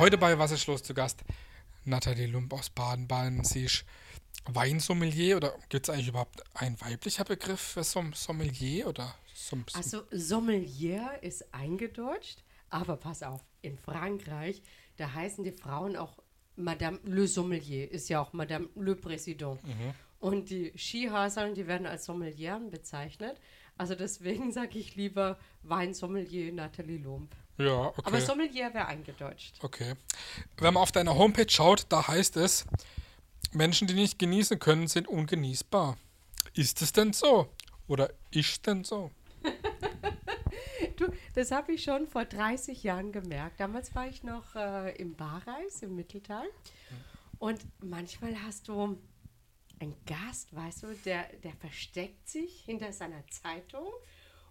Heute bei Was ist los zu Gast Nathalie Lump aus Baden-Baden. Sie ist Weinsommelier oder gibt es eigentlich überhaupt ein weiblicher Begriff für Som Sommelier oder Som Also Sommelier ist eingedeutscht, aber pass auf, in Frankreich, da heißen die Frauen auch Madame le Sommelier, ist ja auch Madame le Président. Und die Skihasern, die werden als Sommelieren bezeichnet. Also deswegen sage ich lieber Weinsommelier Nathalie Lump. Ja, okay. Aber Sommelier wäre eingedeutscht. okay. Wenn man auf deiner Homepage schaut, da heißt es, Menschen, die nicht genießen können, sind ungenießbar. Ist es denn so? Oder ist denn so? Du, das habe ich schon vor 30 Jahren gemerkt. Damals war ich noch äh, im Barreis im Mitteltal. Und manchmal hast du einen Gast, weißt du, der, der versteckt sich hinter seiner Zeitung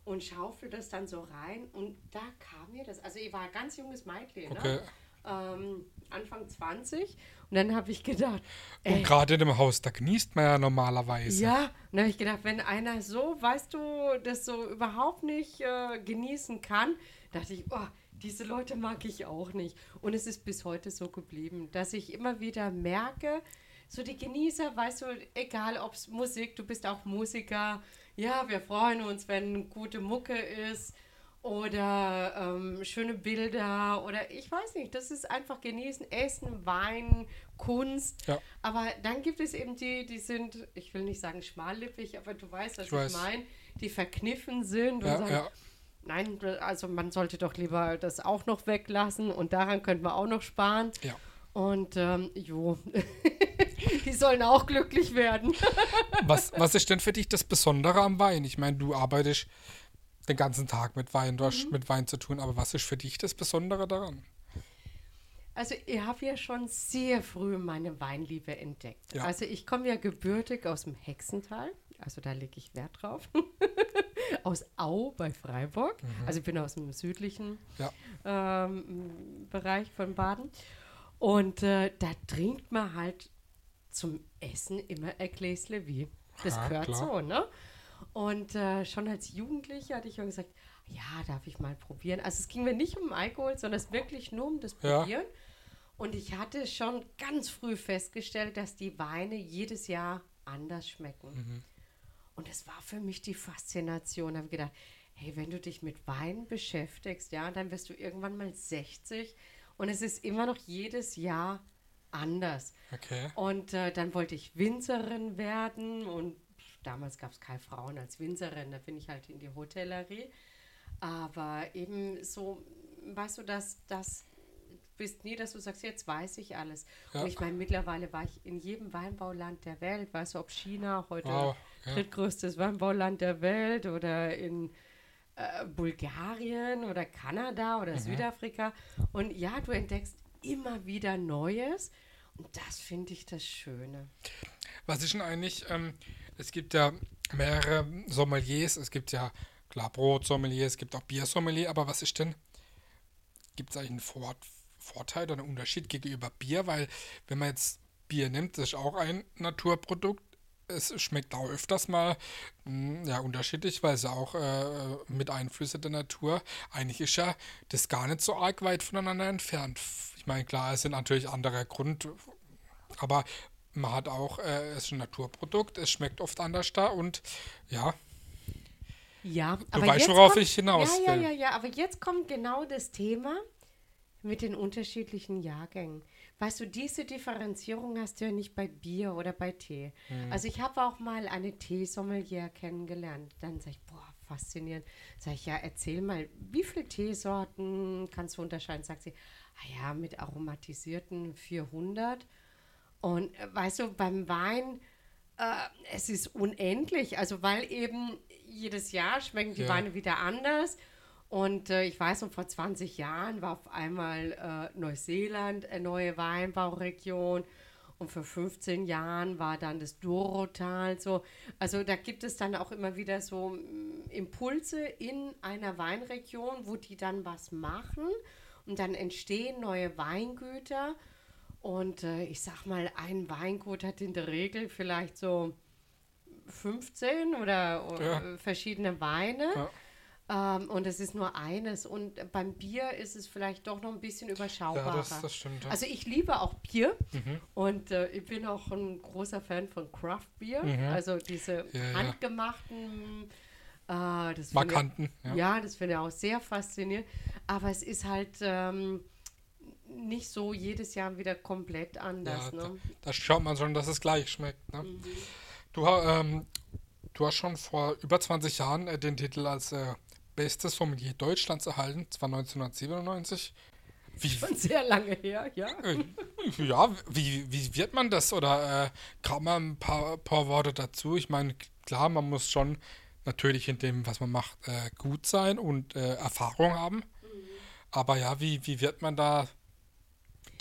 und schaufelt das dann so rein. Und da kam mir das, also ich war ein ganz junges Mädchen, Okay. ne? ähm, Anfang 20. Und dann habe ich gedacht, Und ey, gerade in dem Haus, da genießt man ja normalerweise. ja, und dann habe ich gedacht, wenn einer so, weißt du, das so überhaupt nicht äh, genießen kann, dachte ich, oh, diese Leute mag ich auch nicht. Und es ist bis heute so geblieben, dass ich immer wieder merke, so die Genießer, weißt du, egal ob es Musik, du bist auch Musiker, ja, wir freuen uns, wenn gute Mucke ist oder ähm, schöne Bilder oder ich weiß nicht, das ist einfach genießen, Essen, Wein, Kunst. Ja. Aber dann gibt es eben die, die sind, ich will nicht sagen schmallippig, aber du weißt, was Ich ich, meine, die verkniffen sind und Ja, sagen, ja. nein, also man sollte doch lieber das auch noch weglassen und daran könnten wir auch noch sparen. Ja. Und ähm, jo, die sollen auch glücklich werden. Was, was ist denn für dich das Besondere am Wein? Ich meine, du arbeitest den ganzen Tag mit Wein, du Mhm. hast mit Wein zu tun, aber was ist für dich das Besondere daran? Also ich habe ja schon sehr früh meine Weinliebe entdeckt. Ja. Also ich komme ja gebürtig aus dem Hexental, also da lege ich Wert drauf. aus Au bei Freiburg, also ich bin aus dem südlichen Ja. ähm, Bereich von Baden. Und äh, da trinkt man halt zum Essen immer ein Gläsle wie. Das Ja, gehört klar. so, ne? Und äh, schon als Jugendliche hatte ich schon gesagt, ja, darf ich mal probieren. Also es ging mir nicht um Alkohol, sondern es wirklich nur um das Ja. Probieren. Und ich hatte schon ganz früh festgestellt, dass die Weine jedes Jahr anders schmecken. Und das war für mich die Faszination. Da habe ich gedacht, hey, wenn du dich mit Wein beschäftigst, ja, dann wirst du irgendwann mal 60 und es ist immer noch jedes Jahr anders. Okay. Und äh, dann wollte ich Winzerin werden und damals gab es keine Frauen als Winzerin, da bin ich halt in die Hotellerie. Aber eben so, weißt du, dass das bist nie, dass du sagst, jetzt weiß ich alles. Ja. Und ich meine, mittlerweile war ich in jedem Weinbauland der Welt, weißt du, ob China heute Wow, ja. drittgrößtes Weinbauland der Welt oder in äh, Bulgarien oder Kanada Mhm. oder Südafrika. Und ja, du entdeckst immer wieder Neues. Und das finde ich das Schöne. Was ist denn eigentlich, ähm, es gibt ja mehrere Sommeliers, es gibt ja klar Brotsommelier, es gibt auch Biersommelier, aber was ist denn, gibt es eigentlich einen Vor Vorteil oder einen Unterschied gegenüber Bier? Weil wenn man jetzt Bier nimmt, das ist auch ein Naturprodukt, es schmeckt auch öfters mal mh, ja, unterschiedlich, weil es ja auch äh, mit Einflüsse der Natur, eigentlich ist ja das gar nicht so arg weit voneinander entfernt. Ich meine, klar, es sind natürlich andere Grund, aber man hat auch, äh, es ist ein Naturprodukt, es schmeckt oft anders da und ja, Ja, Du weißt, worauf ich hinaus Ja, will. ja, ja, ja, aber jetzt kommt genau das Thema mit den unterschiedlichen Jahrgängen. Weißt du, diese Differenzierung hast du ja nicht bei Bier oder bei Tee. Hm. Also ich habe auch mal eine Teesommelier kennengelernt. Dann sage ich, boah, faszinierend. Sag ich, ja, erzähl mal, wie viele Teesorten kannst du unterscheiden? Sagt sie, ah ja, mit aromatisierten 400. Und äh, weißt du, beim Wein, äh, es ist unendlich. Also, weil eben jedes Jahr schmecken die Ja. Weine wieder anders. Und äh, ich weiß noch, vor 20 Jahren war auf einmal äh, Neuseeland eine neue Weinbauregion. Und vor 15 Jahren war dann das Dorotal so. Also da gibt es dann auch immer wieder so mm, Impulse in einer Weinregion, wo die dann was machen. Und dann entstehen neue Weingüter. Und äh, ich sag mal, ein Weingut hat in der Regel vielleicht so 15 oder Ja. äh, verschiedene Weine. Ja. Ähm, und es ist nur eines. Und beim Bier ist es vielleicht doch noch ein bisschen überschaubarer. Ja, das, das stimmt. Ja. Also ich liebe auch Bier und äh, ich bin auch ein großer Fan von Craft Beer. Also diese Ja, handgemachten, äh, das Markanten. ich, Ja. ja, das finde ich auch sehr faszinierend. Aber es ist halt ähm, nicht so jedes Jahr wieder komplett anders. Ja, ne? da, da schaut man schon, dass es gleich schmeckt. Ne? Du, ha- ähm, du hast schon vor über 20 Jahren äh, den Titel als äh, bestes Sommelier Deutschlands erhalten, zwar 1997. Wie, Schon sehr lange her, ja. äh, ja, wie, wie wird man das? Oder äh, kann man ein paar, paar Worte dazu? Ich meine, klar, man muss schon natürlich in dem, was man macht, äh, gut sein und äh, Erfahrung haben. Aber ja, wie, wie wird man da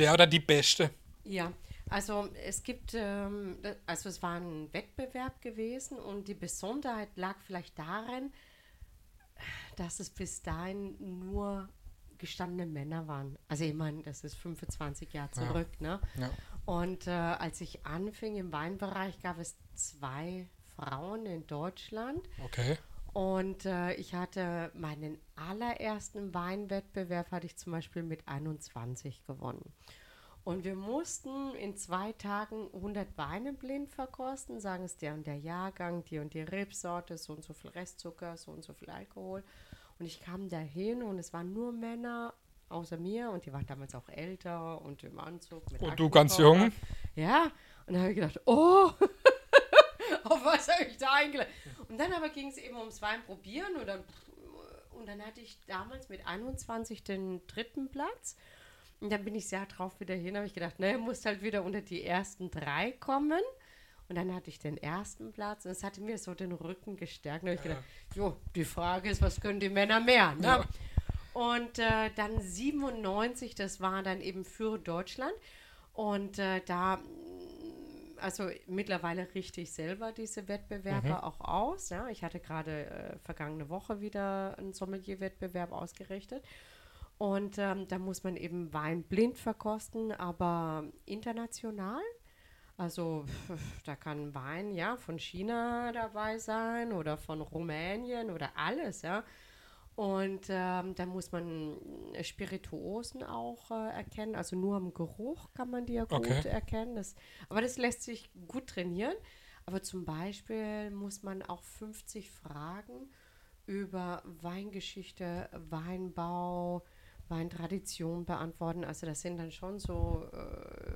der oder die Beste? Ja, also es gibt, ähm, also es war ein Wettbewerb gewesen und die Besonderheit lag vielleicht darin, dass es bis dahin nur gestandene Männer waren. Also ich meine, das ist 25 Jahre Ja. zurück, ne? Ja. Und äh, als ich anfing im Weinbereich, gab es zwei Frauen in Deutschland. Okay. Und äh, ich hatte meinen allerersten Weinwettbewerb, hatte ich zum Beispiel mit 21 gewonnen. Und wir mussten in zwei Tagen 100 Weine blind verkosten, sagen es der und der Jahrgang, die und die Rebsorte, so und so viel Restzucker, so und so viel Alkohol. Und ich kam dahin und es waren nur Männer außer mir und die waren damals auch älter und im Anzug. Mit Und du ganz jung? Ja, und dann habe ich gedacht, oh, auf was habe ich da eingeladen? Und dann aber ging es eben ums Wein probieren und dann, und dann hatte ich damals mit 21 den dritten Platz. Und dann bin ich sehr drauf wieder hin, habe ich gedacht, naja, musst halt wieder unter die ersten drei kommen. Und dann hatte ich den ersten Platz und es hatte mir so den Rücken gestärkt. Und habe ich gedacht, jo, die Frage ist, was können die Männer mehr? Ne? Ja. Und äh, dann 97, das war dann eben für Deutschland. Und äh, da, mm, also mittlerweile richte ich selber diese Wettbewerbe auch aus. Ja? Ich hatte gerade äh, vergangene Woche wieder einen Sommelier-Wettbewerb ausgerichtet. Und ähm, da muss man eben Wein blind verkosten, aber international. Also da kann Wein ja von China dabei sein oder von Rumänien oder alles, ja. Und ähm, da muss man Spirituosen auch äh, erkennen. Also nur am Geruch kann man die ja gut Okay. erkennen. Das, aber das lässt sich gut trainieren. Aber zum Beispiel muss man auch 50 Fragen über Weingeschichte, Weinbau, Weintradition beantworten. Also das sind dann schon so, äh,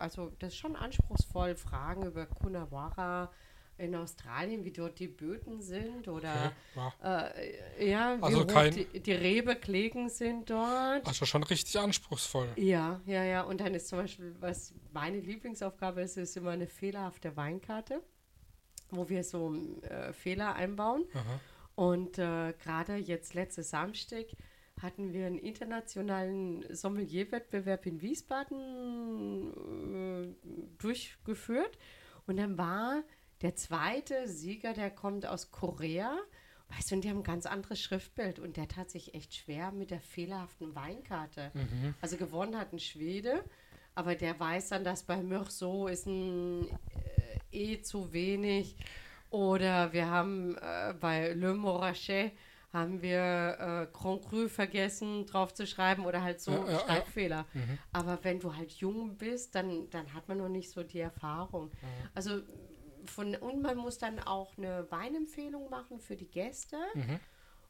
also das ist schon anspruchsvoll, Fragen über Coonawarra in Australien, wie dort die Böden sind oder Okay. Ja. äh, ja, wie Also kein- die, die Rebeklegen sind dort. Also schon richtig anspruchsvoll. Ja, ja, ja. Und dann ist zum Beispiel, was meine Lieblingsaufgabe ist, ist immer eine fehlerhafte Weinkarte, wo wir so äh, Fehler einbauen. Aha. Und äh, gerade jetzt letztes Samstag hatten wir einen internationalen Sommelierwettbewerb in Wiesbaden äh, durchgeführt. Und dann war der zweite Sieger, der kommt aus Korea. Weißt du, und die haben ein ganz anderes Schriftbild und der tat sich echt schwer mit der fehlerhaften Weinkarte. Also gewonnen hat ein Schwede, aber der weiß dann, dass bei Meursault ist ein äh, E zu wenig. Oder wir haben äh, bei Le Morachet haben wir äh, Grand Cru vergessen drauf zu schreiben oder halt so Ja, ja, ja. Schreibfehler. Aber wenn du halt jung bist, dann, dann hat man noch nicht so die Erfahrung. Also von, und man muss dann auch eine Weinempfehlung machen für die Gäste.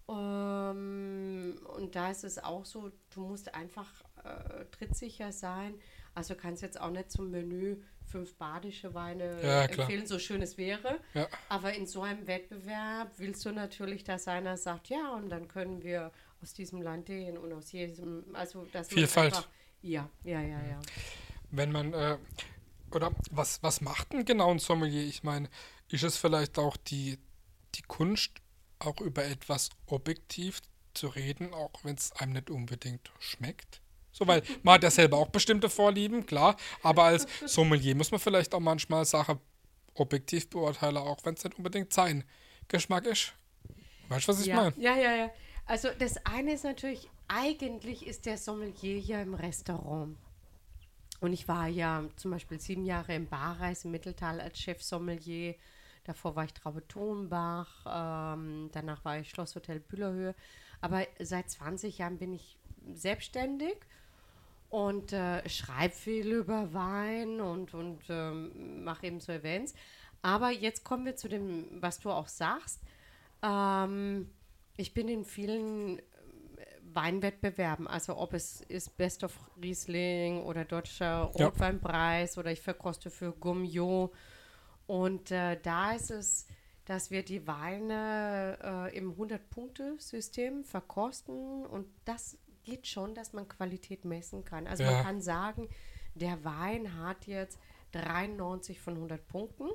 Ähm, und da ist es auch so, du musst einfach äh, trittsicher sein. Also kannst jetzt auch nicht zum Menü fünf badische Weine Ja, klar. empfehlen, so schön es wäre. Ja. Aber in so einem Wettbewerb willst du natürlich, dass einer sagt, ja, und dann können wir aus diesem Land den und aus jedem, also man Vielfalt. Einfach, ja, ja, ja, ja. Wenn man, äh, oder was, was macht denn genau ein Sommelier? Ich meine, ist es vielleicht auch die, die Kunst, auch über etwas objektiv zu reden, auch wenn es einem nicht unbedingt schmeckt? So, weil man hat ja selber auch bestimmte Vorlieben, klar, aber als Sommelier muss man vielleicht auch manchmal Sachen objektiv beurteilen, auch wenn es nicht unbedingt sein Geschmack ist. Weißt du, was ich ja, meine? ja, ja, ja. Also das eine ist natürlich, eigentlich ist der Sommelier ja im Restaurant. Und ich war ja zum Beispiel sieben Jahre im Barreis im Mitteltal als Chefsommelier. Davor war ich Traube Tonbach, ähm, danach war ich Schlosshotel Bühlerhöhe. Aber seit 20 Jahren bin ich selbstständig und äh, schreibe viel über Wein und, und ähm, mache eben so Events. Aber jetzt kommen wir zu dem, was du auch sagst. Ähm, ich bin in vielen äh, Weinwettbewerben, also ob es ist Best of Riesling oder Deutscher Ja. Rotweinpreis oder ich verkoste für Gummio. Und äh, da ist es, dass wir die Weine äh, im 100-Punkte-System verkosten und das geht schon, dass man Qualität messen kann. Also Ja. man kann sagen, der Wein hat jetzt 93 von 100 Punkten.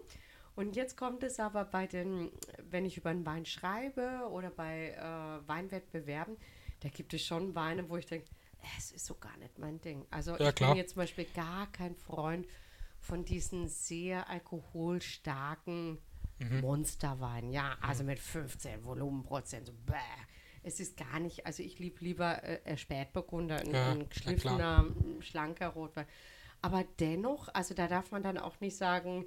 Und jetzt kommt es aber bei den, wenn ich über einen Wein schreibe oder bei äh, Weinwettbewerben, da gibt es schon Weine, wo ich denke, es ist so gar nicht mein Ding. Also Ja, ich klar. bin jetzt zum Beispiel gar kein Freund von diesen sehr alkoholstarken Monsterweinen. Ja, also mit 15 Volumenprozent. So, bäh. Es ist gar nicht, also ich liebe lieber äh, äh, Spätburgunder, ein, Ja, ein geschliffener, schlanker Rotwein. Aber dennoch, also da darf man dann auch nicht sagen,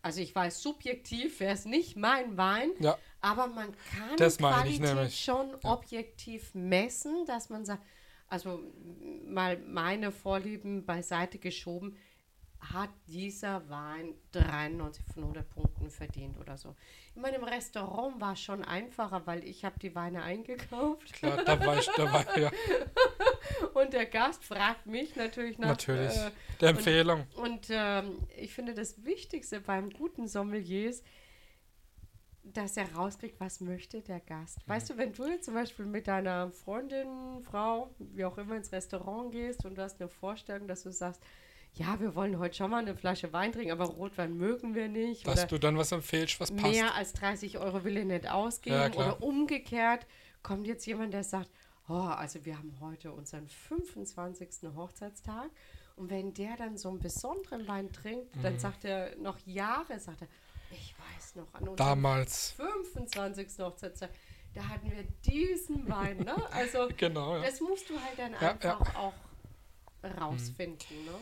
also ich weiß, subjektiv wäre es nicht mein Wein, Ja. aber man kann Das Qualität schon objektiv messen, dass man sagt, also mal meine Vorlieben beiseite geschoben, hat dieser Wein 93 von 100 Punkten verdient oder so. In meinem Restaurant war es schon einfacher, weil ich habe die Weine eingekauft Klar, da war ich dabei, ja, und der Gast fragt mich natürlich nach natürlich. äh, Der Empfehlung. und ähm, ich finde, das Wichtigste beim guten Sommelier ist, dass er rauskriegt, was möchte der Gast. Mhm. Weißt du, wenn du jetzt zum Beispiel mit deiner Freundin, Frau, wie auch immer ins Restaurant gehst und du hast eine Vorstellung, dass du sagst, ja, wir wollen heute schon mal eine Flasche Wein trinken, aber Rotwein mögen wir nicht. Dass du dann was empfehlst, was passt. mehr als 30 Euro will er nicht ausgeben. Ja, oder umgekehrt kommt jetzt jemand, der sagt, oh, also wir haben heute unseren 25. Hochzeitstag. Und wenn der dann so einen besonderen Wein trinkt, Mhm. dann sagt er noch Jahre, sagt er, ich weiß noch, an unserem Damals. 25. Hochzeitstag, da hatten wir diesen Wein, ne? Also Genau, ja. das musst du halt dann Ja, einfach auch rausfinden, ne?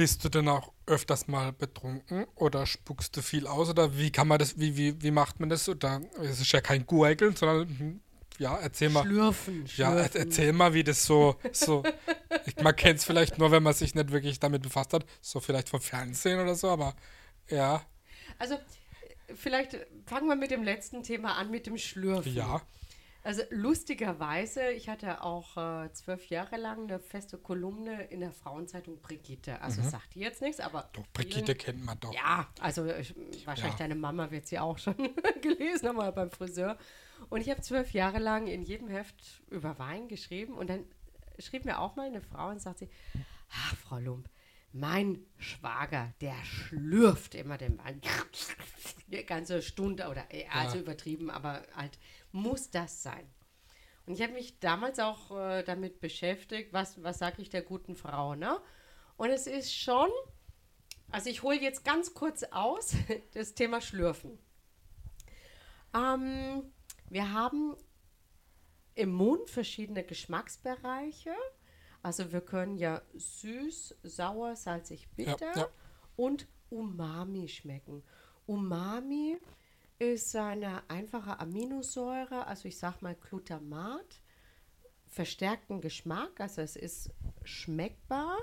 Bist du denn auch öfters mal betrunken oder spuckst du viel aus oder wie kann man das, wie, wie, wie macht man das? Oder es ist ja kein Gurgeln, sondern hm, ja, erzähl mal. Schlürfen, Ja, schlürfen. erzähl mal, wie das so, so ich, man kennt es vielleicht nur, wenn man sich nicht wirklich damit befasst hat, so vielleicht vom Fernsehen oder so, aber ja, Also, vielleicht fangen wir mit dem letzten Thema an, mit dem Schlürfen. ja, Also, lustigerweise, ich hatte auch äh, zwölf Jahre lang eine feste Kolumne in der Frauenzeitung Brigitte. Also, sagt die jetzt nichts, aber. Mhm. doch, Brigitte kennt man doch. Ja, also äh, wahrscheinlich Ja. deine Mama wird sie auch schon gelesen haben, mal beim Friseur. Und ich habe zwölf Jahre lang in jedem Heft über Wein geschrieben und dann schrieb mir auch mal eine Frau und sagte, ach, Frau Lump, mein Schwager, der schlürft immer den Wein. Eine ganze Stunde oder, äh, also Ja. übertrieben, aber halt, muss das sein? Und ich habe mich damals auch äh, damit beschäftigt, was, was sage ich der guten Frau, ne? Und es ist schon, also ich hole jetzt ganz kurz aus, das Thema Schlürfen. Ähm, wir haben im Mund verschiedene Geschmacksbereiche. Also wir können ja süß, sauer, salzig, bitter ja. und Umami schmecken. Umami ist eine einfache Aminosäure, also ich sag mal Glutamat, verstärkten Geschmack, also es ist schmeckbar.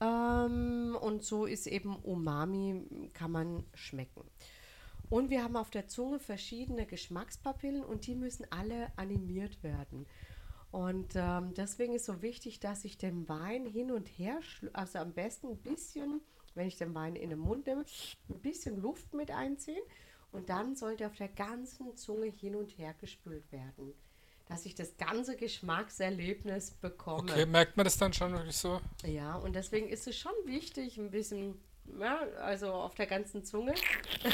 Ähm, und so ist eben Umami, kann man schmecken. Und wir haben auf der Zunge verschiedene Geschmackspapillen und die müssen alle animiert werden. Und ähm, deswegen ist so wichtig, dass ich den Wein hin und her, also am besten ein bisschen, wenn ich den Wein in den Mund nehme, ein bisschen Luft mit einziehen und dann sollte auf der ganzen Zunge hin und her gespült werden, dass ich das ganze Geschmackserlebnis bekomme. Okay, merkt man das dann schon wirklich so? Ja, und deswegen ist es schon wichtig, ein bisschen, ja, also auf der ganzen Zunge.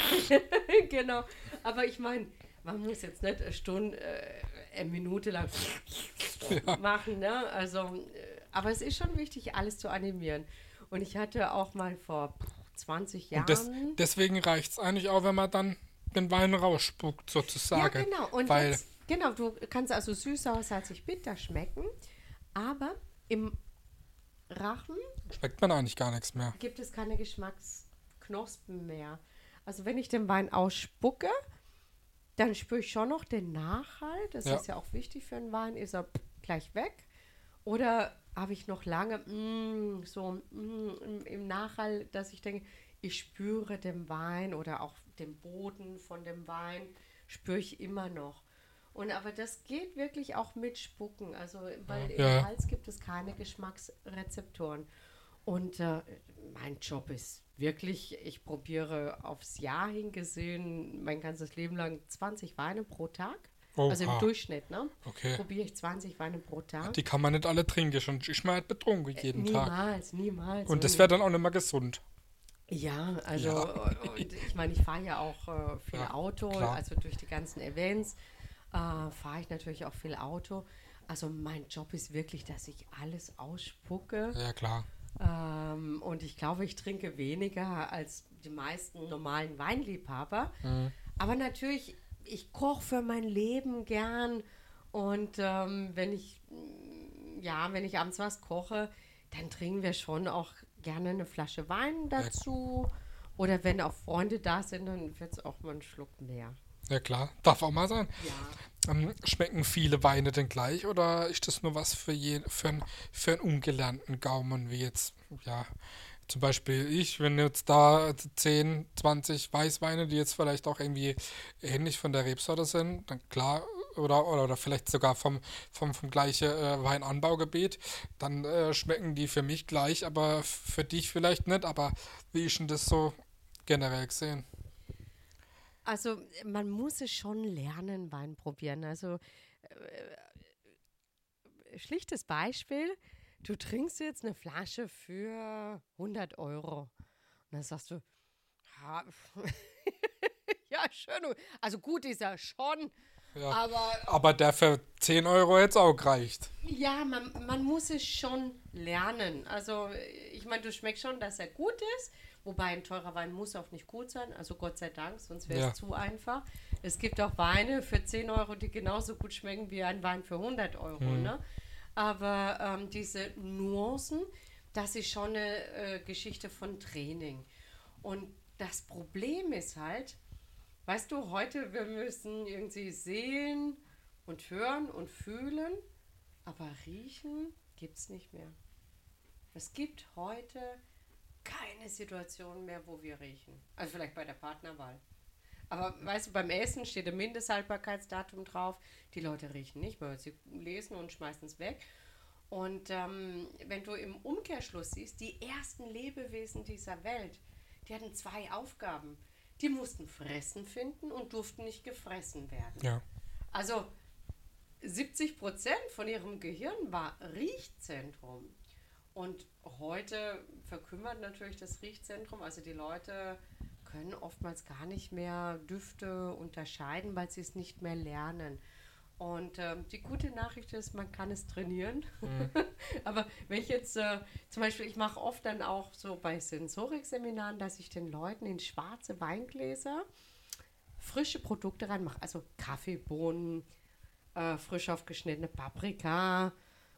genau. Aber ich meine, man muss jetzt nicht eine Stunde, äh, eine Minute lang machen, ne? Also, äh, aber es ist schon wichtig, alles zu animieren. Und ich hatte auch mal vor 20 Jahren. Das, deswegen reicht es eigentlich auch, wenn man dann den Wein rausspuckt, ja, sozusagen. genau. Und Weil, jetzt, genau, du kannst also süß, sauer, salzig, bitter schmecken, aber im Rachen schmeckt man eigentlich gar nichts mehr. gibt es keine Knospen mehr. Also wenn ich den Wein ausspucke, dann spüre ich schon noch den Nachhalt. Das Ja. ist ja auch wichtig für einen Wein. Ist er gleich weg? Oder habe ich noch lange mm, so mm, im, im Nachhalt, dass ich denke, ich spüre den Wein oder auch den Boden von dem Wein, spüre ich immer noch. Und aber das geht wirklich auch mit Spucken. Also weil Ja. im Hals gibt es keine Geschmacksrezeptoren. Und äh, mein Job ist wirklich, ich probiere aufs Jahr hingesehen mein ganzes Leben lang 20 Weine pro Tag. Oh, also im. Durchschnitt, ne? Okay. Probiere ich 20 Weine pro Tag. Die kann man nicht alle trinken, sonst ist man halt betrunken jeden Tag. niemals, niemals. Und das wäre dann auch nicht mehr gesund. Ja, also Ja. und ich meine, ich fahre ja auch äh, viel Ja, Auto, klar. also durch die ganzen Events äh, fahre ich natürlich auch viel Auto. Also mein Job ist wirklich, dass ich alles ausspucke. Ja, klar. Ähm, und ich glaube, ich trinke weniger als die meisten normalen Weinliebhaber. Aber natürlich, ich koche für mein Leben gern. Und ähm, wenn ich, ja, wenn ich abends was koche, dann trinken wir schon auch gerne eine Flasche Wein dazu. Oder wenn auch Freunde da sind, dann wird es auch mal ein Schluck mehr. Ja, klar. Darf auch mal sein. Ja. Ähm, schmecken viele Weine denn gleich oder ist das nur was für, je, für, einen, für einen ungelernten Gaumen, wie jetzt, ja, zum Beispiel ich, wenn jetzt da 10, 20 Weißweine, die jetzt vielleicht auch irgendwie ähnlich von der Rebsorte sind, dann klar, oder, oder, oder vielleicht sogar vom, vom, vom gleichen äh, Weinanbaugebiet, dann äh, schmecken die für mich gleich, aber für dich vielleicht nicht, aber wie ist denn das so generell gesehen? Also man muss es schon lernen, Wein probieren. Also äh, schlichtes Beispiel, du trinkst jetzt eine Flasche für 100 Euro. Und dann sagst du, ja, ja schön. Also gut ist er schon, Ja. aber Aber der für 10 Euro jetzt auch gereicht. ja, man, man muss es schon lernen. Also, ich meine, du schmeckst schon, dass er gut ist. Wobei ein teurer Wein muss auch nicht gut sein. Also Gott sei Dank, sonst wäre es Ja. zu einfach. Es gibt auch Weine für 10 Euro, die genauso gut schmecken wie ein Wein für 100 Euro. Ne? Aber ähm, diese Nuancen, das ist schon eine äh, Geschichte von Training. Und das Problem ist halt, weißt du, heute, wir müssen irgendwie sehen und hören und fühlen, aber riechen gibt es nicht mehr. Es gibt heute keine Situation mehr, wo wir riechen. Also vielleicht bei der Partnerwahl. Aber weißt du, beim Essen steht ein Mindesthaltbarkeitsdatum drauf. Die Leute riechen nicht mehr. Sie lesen und schmeißen es weg. Und ähm, wenn du im Umkehrschluss siehst, die ersten Lebewesen dieser Welt, die hatten zwei Aufgaben. Die mussten fressen finden und durften nicht gefressen werden. Ja. Also 70 Prozent von ihrem Gehirn war Riechzentrum. Und heute verkümmert natürlich das Riechzentrum. Also die Leute können oftmals gar nicht mehr Düfte unterscheiden, weil sie es nicht mehr lernen. Und ähm, die gute Nachricht ist, man kann es trainieren. Aber wenn ich jetzt äh, zum Beispiel, ich mache oft dann auch so bei Sensorikseminaren, dass ich den Leuten in schwarze Weingläser frische Produkte reinmache. Also Kaffeebohnen, äh, frisch aufgeschnittene Paprika,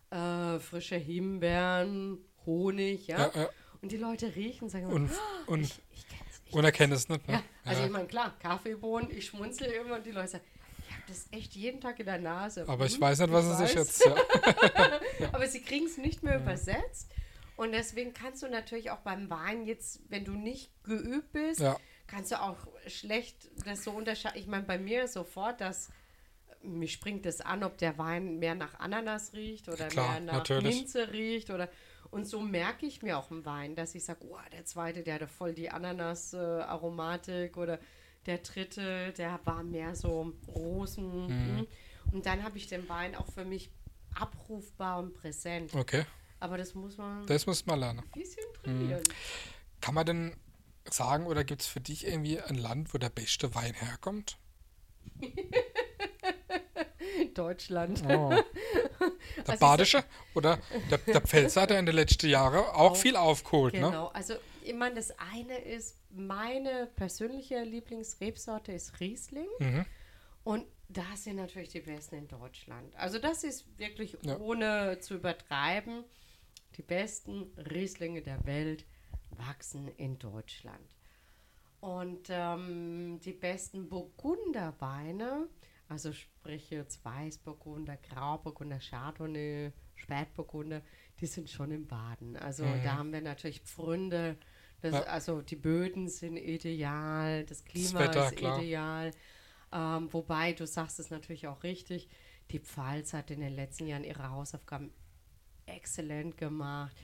äh, frische Himbeeren, Honig, ja. Ja, ja. Und die Leute riechen, sagen, Und, "Ah, und, ich, ich es nicht. Ne? Ja, also ich meine, klar, Kaffeebohnen, ich schmunzel immer und die Leute sagen, ich habe das echt jeden Tag in der Nase. Aber ich Hm, weiß nicht, was ich es sich weiß. jetzt. Ja. Aber sie kriegen es nicht mehr übersetzt. Und deswegen kannst du natürlich auch beim Wein jetzt, wenn du nicht geübt bist, Ja. kannst du auch schlecht das so unterscheiden. Ich meine, bei mir sofort, dass mich springt es an, ob der Wein mehr nach Ananas riecht oder Klar, mehr nach natürlich. Minze riecht oder und so merke ich mir auch im Wein, dass ich sage, oh, der zweite, der hatte voll die Ananas-Aromatik oder der dritte, der war mehr so Rosen. Mhm. mm. Und dann habe ich den Wein auch für mich abrufbar und präsent. Okay, Aber das muss man ein das muss man lernen. bisschen trainieren. Kann man denn sagen, oder gibt es für dich irgendwie ein Land, wo der beste Wein herkommt? Deutschland. Oh. Der Also Badische oder der, der Pfälzer hat ja in den letzten Jahren auch viel aufgeholt. Ne? Genau, also ich meine, das eine ist, meine persönliche Lieblingsrebsorte ist Riesling. Mhm. Und da sind natürlich die besten in Deutschland. Also das ist wirklich Ja. ohne zu übertreiben, die besten Rieslinge der Welt wachsen in Deutschland. Und ähm, die besten Burgunderweine, also sprich jetzt Weißburgunder, Grauburgunder, Chardonnay, Spätburgunder, die sind schon im Baden. Also Mhm. da haben wir natürlich Pfründe, das, Ja. also die Böden sind ideal, das Klima Wetter, ist klar. ideal. Ähm, wobei, du sagst es natürlich auch richtig, die Pfalz hat in den letzten Jahren ihre Hausaufgaben exzellent gemacht.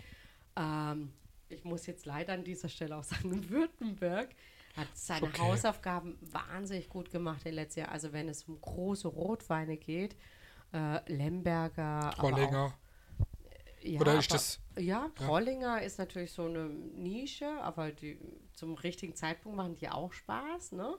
Ähm, ich muss jetzt leider an dieser Stelle auch sagen, Württemberg hat seine okay. Hausaufgaben wahnsinnig gut gemacht in den letzten Jahren. Also wenn es um große Rotweine geht, äh, Lemberger, auch Trollinger. ja, Oder ist aber- das- Ja, Trollinger ist natürlich so eine Nische, aber die, zum richtigen Zeitpunkt machen die auch Spaß, ne?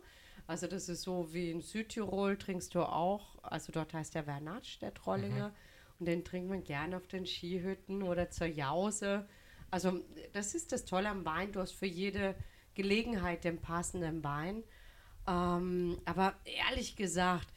Also das ist so wie in Südtirol trinkst du auch, also dort heißt der Vernatsch, der Trollinger, Mhm. und den trinkt man gerne auf den Skihütten oder zur Jause. Also das ist das Tolle am Wein, du hast für jede Gelegenheit den passenden Wein. Ähm, aber ehrlich gesagt,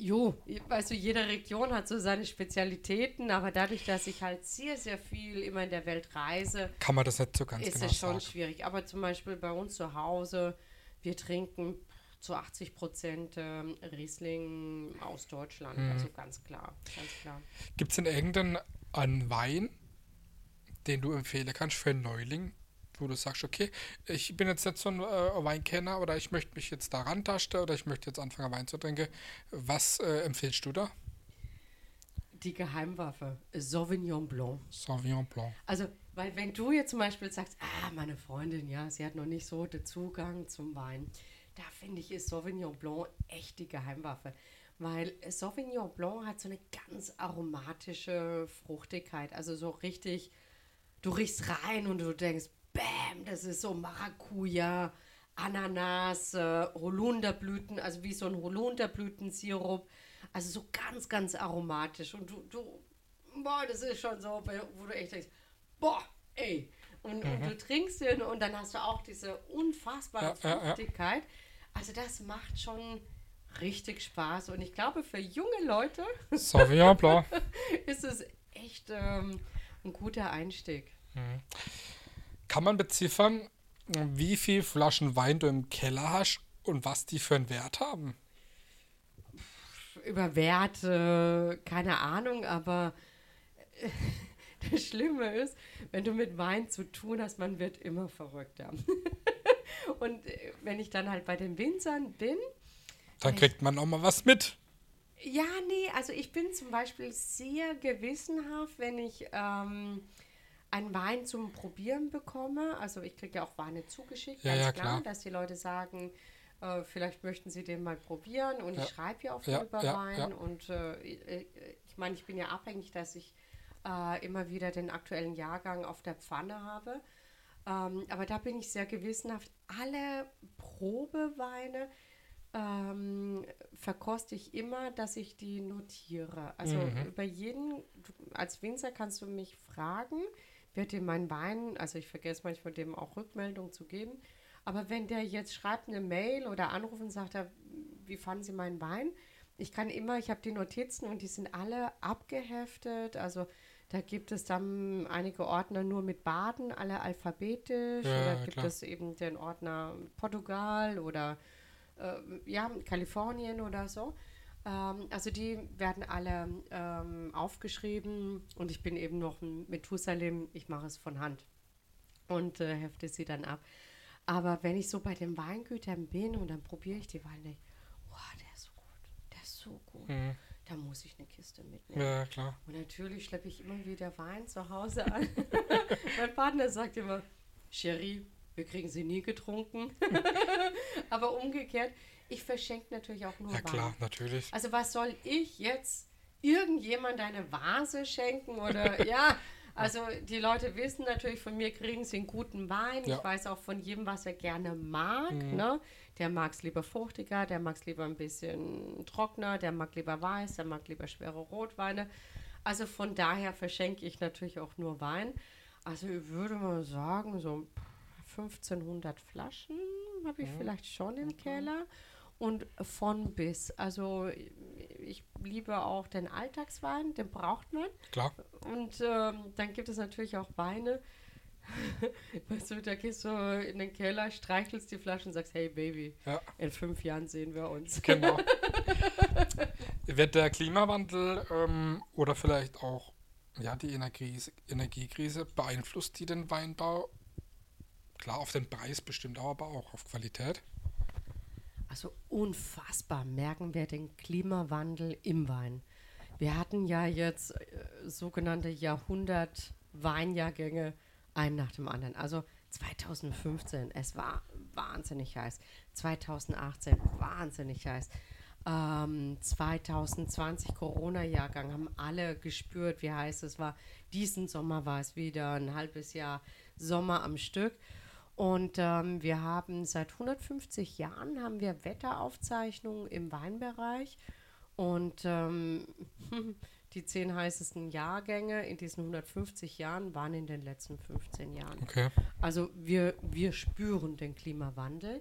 Jo, weißt du, jede Region hat so seine Spezialitäten, aber dadurch, dass ich halt sehr, sehr viel immer in der Welt reise, Kann man das nicht so ganz ist genau es schon sagen. schwierig. Aber zum Beispiel bei uns zu Hause, wir trinken zu 80 Prozent ähm, Riesling aus Deutschland. Mhm. Also ganz klar, ganz klar. Gibt es denn irgendeinen einen Wein, den du empfehlen kannst für einen Neuling, wo du sagst, okay, ich bin jetzt nicht so ein äh, Weinkenner oder ich möchte mich jetzt daran tasten oder ich möchte jetzt anfangen Wein zu trinken. Was äh, empfiehlst du da? Die Geheimwaffe, Sauvignon Blanc. Sauvignon Blanc. Also, weil wenn du jetzt zum Beispiel sagst, ah, meine Freundin, ja, sie hat noch nicht so den Zugang zum Wein, da finde ich, ist Sauvignon Blanc echt die Geheimwaffe. Weil Sauvignon Blanc hat so eine ganz aromatische Fruchtigkeit. Also so richtig, du riechst rein und du denkst, bam, das ist so Maracuja, Ananas, äh, Holunderblüten, also wie so ein Holunderblütensirup. Also so ganz, ganz aromatisch. Und du, du, boah, das ist schon so, wo du echt denkst, boah, ey. Und, und du trinkst den und dann hast du auch diese unfassbare Ja, ja, ja. Fruchtigkeit. Also das macht schon richtig Spaß. Und ich glaube, für junge Leute Sauvignon Blanc. ist es echt ähm, ein guter Einstieg. Kann man beziffern, wie viel Flaschen Wein du im Keller hast und was die für einen Wert haben? Über Werte, keine Ahnung, aber äh, das Schlimme ist, wenn du mit Wein zu tun hast, man wird immer verrückter. Und äh, wenn ich dann halt bei den Winzern bin, Dann kriegt man auch mal was mit. Ja, nee, also ich bin zum Beispiel sehr gewissenhaft, wenn ich ähm, einen Wein zum Probieren bekomme. Also ich kriege ja auch Weine zugeschickt, Ja, ganz ja, klar, klar. dass die Leute sagen, äh, vielleicht möchten sie den mal probieren und Ja. ich schreibe ja auch viel über Wein und äh, ich meine, ich bin ja abhängig, dass ich äh, immer wieder den aktuellen Jahrgang auf der Pfanne habe. Ähm, aber da bin ich sehr gewissenhaft. Alle Probeweine ähm, verkoste ich immer, dass ich die notiere. Also Mhm. über jeden, als Winzer kannst du mich fragen, wird dir mein Wein, also ich vergesse manchmal dem auch Rückmeldung zu geben, aber wenn der jetzt schreibt eine Mail oder anruft und sagt, er, wie fanden Sie meinen Wein? Ich kann immer, ich habe die Notizen und die sind alle abgeheftet, also da gibt es dann einige Ordner nur mit Baden, alle alphabetisch. Ja, oder gibt klar. es eben den Ordner Portugal oder äh, ja, Kalifornien oder so. Ähm, also die werden alle ähm, aufgeschrieben und ich bin eben noch ein Methusalem, ich mache es von Hand und äh, hefte sie dann ab. Aber wenn ich so bei den Weingütern bin und dann probiere ich die Weine, wow, der ist so gut, der ist so gut, Mhm. da muss ich eine Kiste mitnehmen. Ja, klar. Und natürlich schleppe ich immer wieder Wein zu Hause an. mein Partner sagt immer, Sherry, wir kriegen sie nie getrunken. Aber umgekehrt, ich verschenke natürlich auch nur Ja, Wein. klar, natürlich. Also was soll ich jetzt irgendjemand eine Vase schenken oder ja, also die Leute wissen natürlich, von mir kriegen sie einen guten Wein. Ja. Ich weiß auch von jedem, was er gerne mag. Ne? Der mag es lieber fruchtiger, der mag es lieber ein bisschen trockener, der mag lieber weiß, der mag lieber schwere Rotweine. Also von daher verschenke ich natürlich auch nur Wein. Also ich würde mal sagen, so 1500 Flaschen habe ich vielleicht schon im Keller. Und von bis. Also ich liebe auch den Alltagswein, den braucht man. Klar. Und ähm, dann gibt es natürlich auch Weine, weißt du, da gehst du in den Keller, streichelst die Flasche und sagst, hey Baby, Ja, in fünf Jahren sehen wir uns. genau. Wird der Klimawandel ähm, oder vielleicht auch ja, die Energiekrise, Energiekrise beeinflusst die den Weinbau? Klar, auf den Preis bestimmt auch, aber auch auf Qualität. Also unfassbar merken wir den Klimawandel im Wein. Wir hatten ja jetzt äh, sogenannte Jahrhundert-Weinjahrgänge, einen nach dem anderen. Also 2015, es war wahnsinnig heiß. 2018, wahnsinnig heiß. Ähm, 2020 Corona-Jahrgang haben alle gespürt, wie heiß es war. Diesen Sommer war es wieder ein halbes Jahr Sommer am Stück. Und ähm, wir haben seit 150 Jahren haben wir Wetteraufzeichnungen im Weinbereich. Und ähm, die zehn heißesten Jahrgänge in diesen 150 Jahren waren in den letzten 15 Jahren. Okay. Also wir, wir spüren den Klimawandel.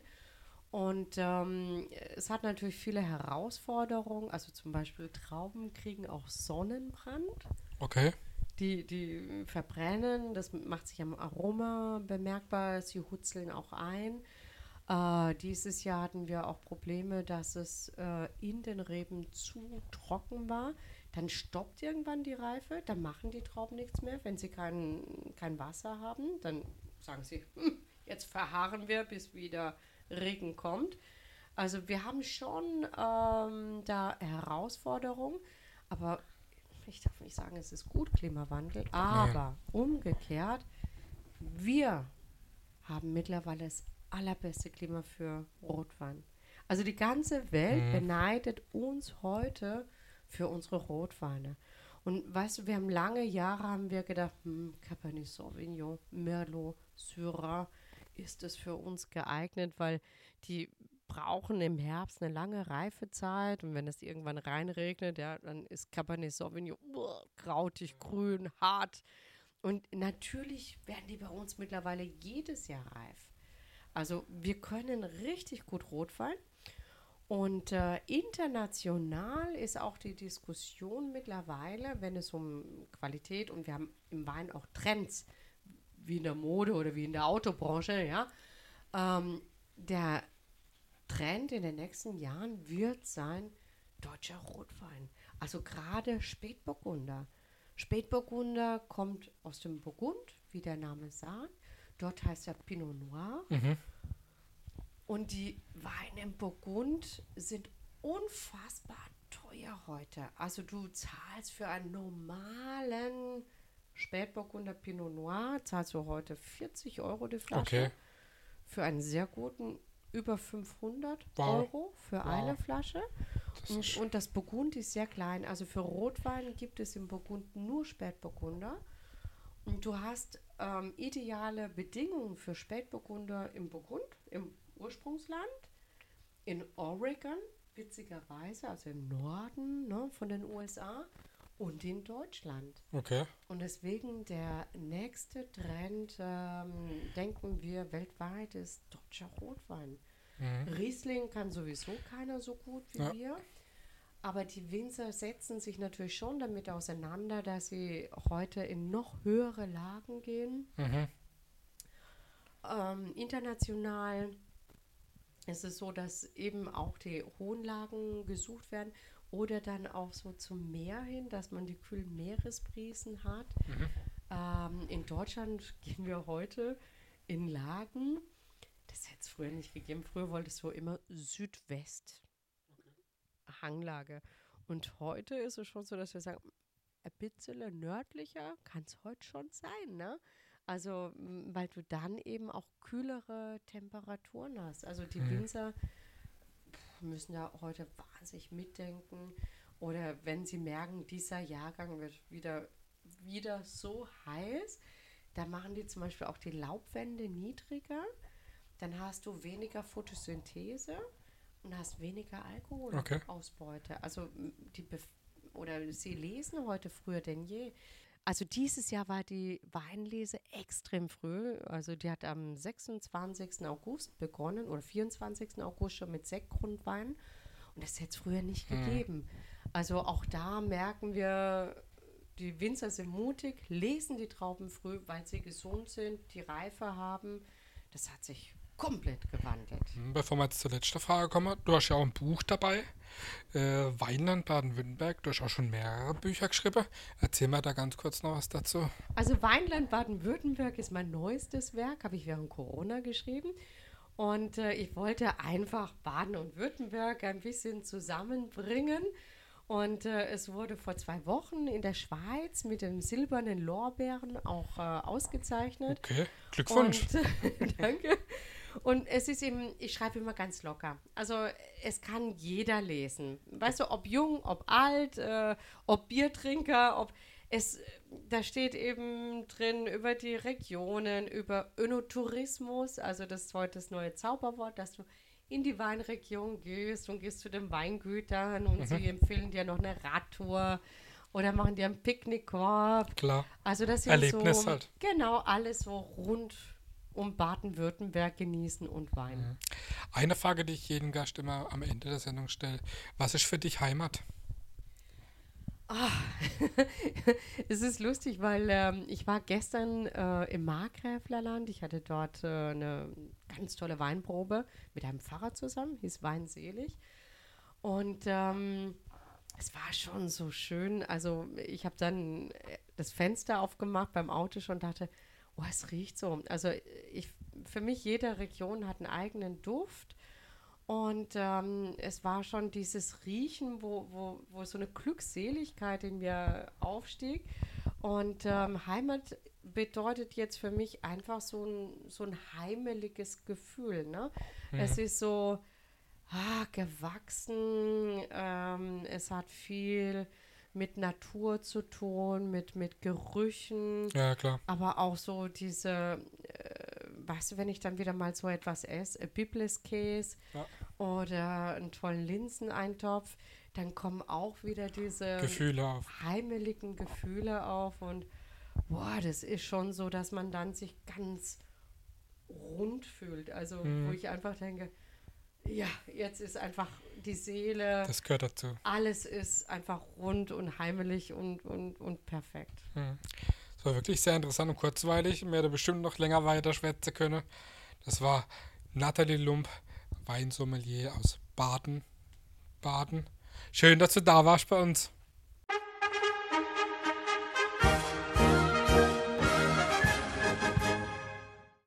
Und ähm, es hat natürlich viele Herausforderungen. Also zum Beispiel Trauben kriegen auch Sonnenbrand. Okay. Die, die verbrennen, das macht sich am Aroma bemerkbar, sie hutzeln auch ein. Äh, dieses Jahr hatten wir auch Probleme, dass es äh, in den Reben zu trocken war. Dann stoppt irgendwann die Reife, dann machen die Trauben nichts mehr. Wenn sie kein, kein Wasser haben, dann sagen sie, hm, jetzt verharren wir, bis wieder Regen kommt. Also wir haben schon ähm, da Herausforderungen, aber ich darf nicht sagen, es ist gut Klimawandel, aber umgekehrt, wir haben mittlerweile das allerbeste Klima für Rotwein. Also die ganze Welt Mhm. beneidet uns heute für unsere Rotweine. Und weißt du, wir haben lange Jahre haben wir gedacht, hm, Cabernet Sauvignon, Merlot, Syrah, ist es für uns geeignet, weil die brauchen im Herbst eine lange Reifezeit und wenn es irgendwann reinregnet, ja, dann ist Cabernet Sauvignon uah, krautig, grün, hart. Und natürlich werden die bei uns mittlerweile jedes Jahr reif. Also wir können richtig gut Rotwein. Und äh, international ist auch die Diskussion mittlerweile, wenn es um Qualität und wir haben im Wein auch Trends, wie in der Mode oder wie in der Autobranche, ja. Ähm, der Trend in den nächsten Jahren wird sein deutscher Rotwein. Also gerade Spätburgunder. Spätburgunder kommt aus dem Burgund, wie der Name sagt. Dort heißt er Pinot Noir. Mhm. Und die Weine im Burgund sind unfassbar teuer heute. Also du zahlst für einen normalen Spätburgunder Pinot Noir, zahlst du heute 40 Euro die Flasche. Okay. Für einen sehr guten über 500 Wow. Euro für Wow. eine Flasche. Das Und, das Burgund ist sehr klein. Also für Rotwein gibt es im Burgund nur Spätburgunder. Und du hast ähm, ideale Bedingungen für Spätburgunder im Burgund, im Ursprungsland, in Oregon, witzigerweise, also im Norden ne, von den USA und in Deutschland. okay. Und deswegen der nächste Trend, ähm, denken wir weltweit, ist deutscher Rotwein. Mhm. Riesling kann sowieso keiner so gut wie Ja. wir. Aber die Winzer setzen sich natürlich schon damit auseinander, dass sie heute in noch höhere Lagen gehen. Mhm. Ähm, international ist es so, dass eben auch die hohen Lagen gesucht werden oder dann auch so zum Meer hin, dass man die kühlen Meeresbrisen hat. Ähm, in Deutschland gehen wir heute in Lagen. Früher nicht gegeben. Früher wolltest du immer Südwest. Hanglage. Und heute ist es schon so, dass wir sagen, ein bisschen nördlicher kann es heute schon sein, ne? Also, weil du dann eben auch kühlere Temperaturen hast. Also die Mhm. Winzer müssen da heute wahnsinnig mitdenken. Oder wenn sie merken, dieser Jahrgang wird wieder, wieder so heiß, dann machen die zum Beispiel auch die Laubwände niedriger. Dann hast du weniger Photosynthese und hast weniger Okay. Alkoholausbeute. Also m, die Bef oder sie lesen heute früher denn je. Also dieses Jahr war die Weinlese extrem früh. Also die hat am 26. August begonnen oder 24. August schon mit Sektgrundwein. Und das hätte es früher nicht Mhm. gegeben. Also auch da merken wir, die Winzer sind mutig, lesen die Trauben früh, weil sie gesund sind, die Reife haben. Das hat sich komplett gewandelt. Hm, Bevor wir jetzt zur letzten Frage kommen, du hast ja auch ein Buch dabei, äh, Weinland Baden-Württemberg, du hast auch schon mehrere Bücher geschrieben. Erzähl mal da ganz kurz noch was dazu. Also Weinland Baden-Württemberg ist mein neuestes Werk, habe ich während Corona geschrieben. Und äh, ich wollte einfach Baden und Württemberg ein bisschen zusammenbringen. Und äh, es wurde vor zwei Wochen in der Schweiz mit dem silbernen Lorbeeren auch äh, ausgezeichnet. Okay, Glückwunsch. Und, danke. Und es ist eben, ich schreibe immer ganz locker. Also es kann jeder lesen. Weißt du, ob jung, ob alt, äh, ob Biertrinker, ob es, da steht eben drin über die Regionen, über Önotourismus, also das ist heute das neue Zauberwort, dass du in die Weinregion gehst und gehst zu den Weingütern und sie empfehlen dir noch eine Radtour oder machen dir einen Picknickkorb. Klar. Also das sind Erlebnis so, halt. Genau, alles so rund um Baden-Württemberg genießen und weinen. Eine Frage, die ich jedem Gast immer am Ende der Sendung stelle. Was ist für dich Heimat? es ist lustig, weil ähm, ich war gestern äh, im Markgräflerland. Ich hatte dort äh, eine ganz tolle Weinprobe mit einem Pfarrer zusammen, hieß Weinselig. Und ähm, es war schon so schön. Also ich habe dann äh, das Fenster aufgemacht beim Auto schon und dachte, oh, es riecht so. Also ich, für mich, jede Region hat einen eigenen Duft. Und ähm, es war schon dieses Riechen, wo, wo, wo so eine Glückseligkeit in mir aufstieg. Und ähm, Heimat bedeutet jetzt für mich einfach so ein, so ein heimeliges Gefühl. Ne? Mhm. Es ist so ah, gewachsen, ähm, es hat viel mit Natur zu tun, mit, mit Gerüchen, Ja, klar. aber auch so diese, äh, weißt du, wenn ich dann wieder mal so etwas esse, äh, Bibliskäse Ja. oder einen tollen Linseneintopf, dann kommen auch wieder diese Gefühle auf. heimeligen Gefühle auf und boah, das ist schon so, dass man dann sich ganz rund fühlt. Also Mhm. wo ich einfach denke, ja, jetzt ist einfach die Seele, Das gehört dazu. alles ist einfach rund und heimelig und, und, und perfekt. Es war wirklich sehr interessant und kurzweilig. Wir hätten bestimmt noch länger weiter schwätzen können. Das war Nathalie Lump, Weinsommelier aus Baden. Baden. Schön, dass du da warst bei uns.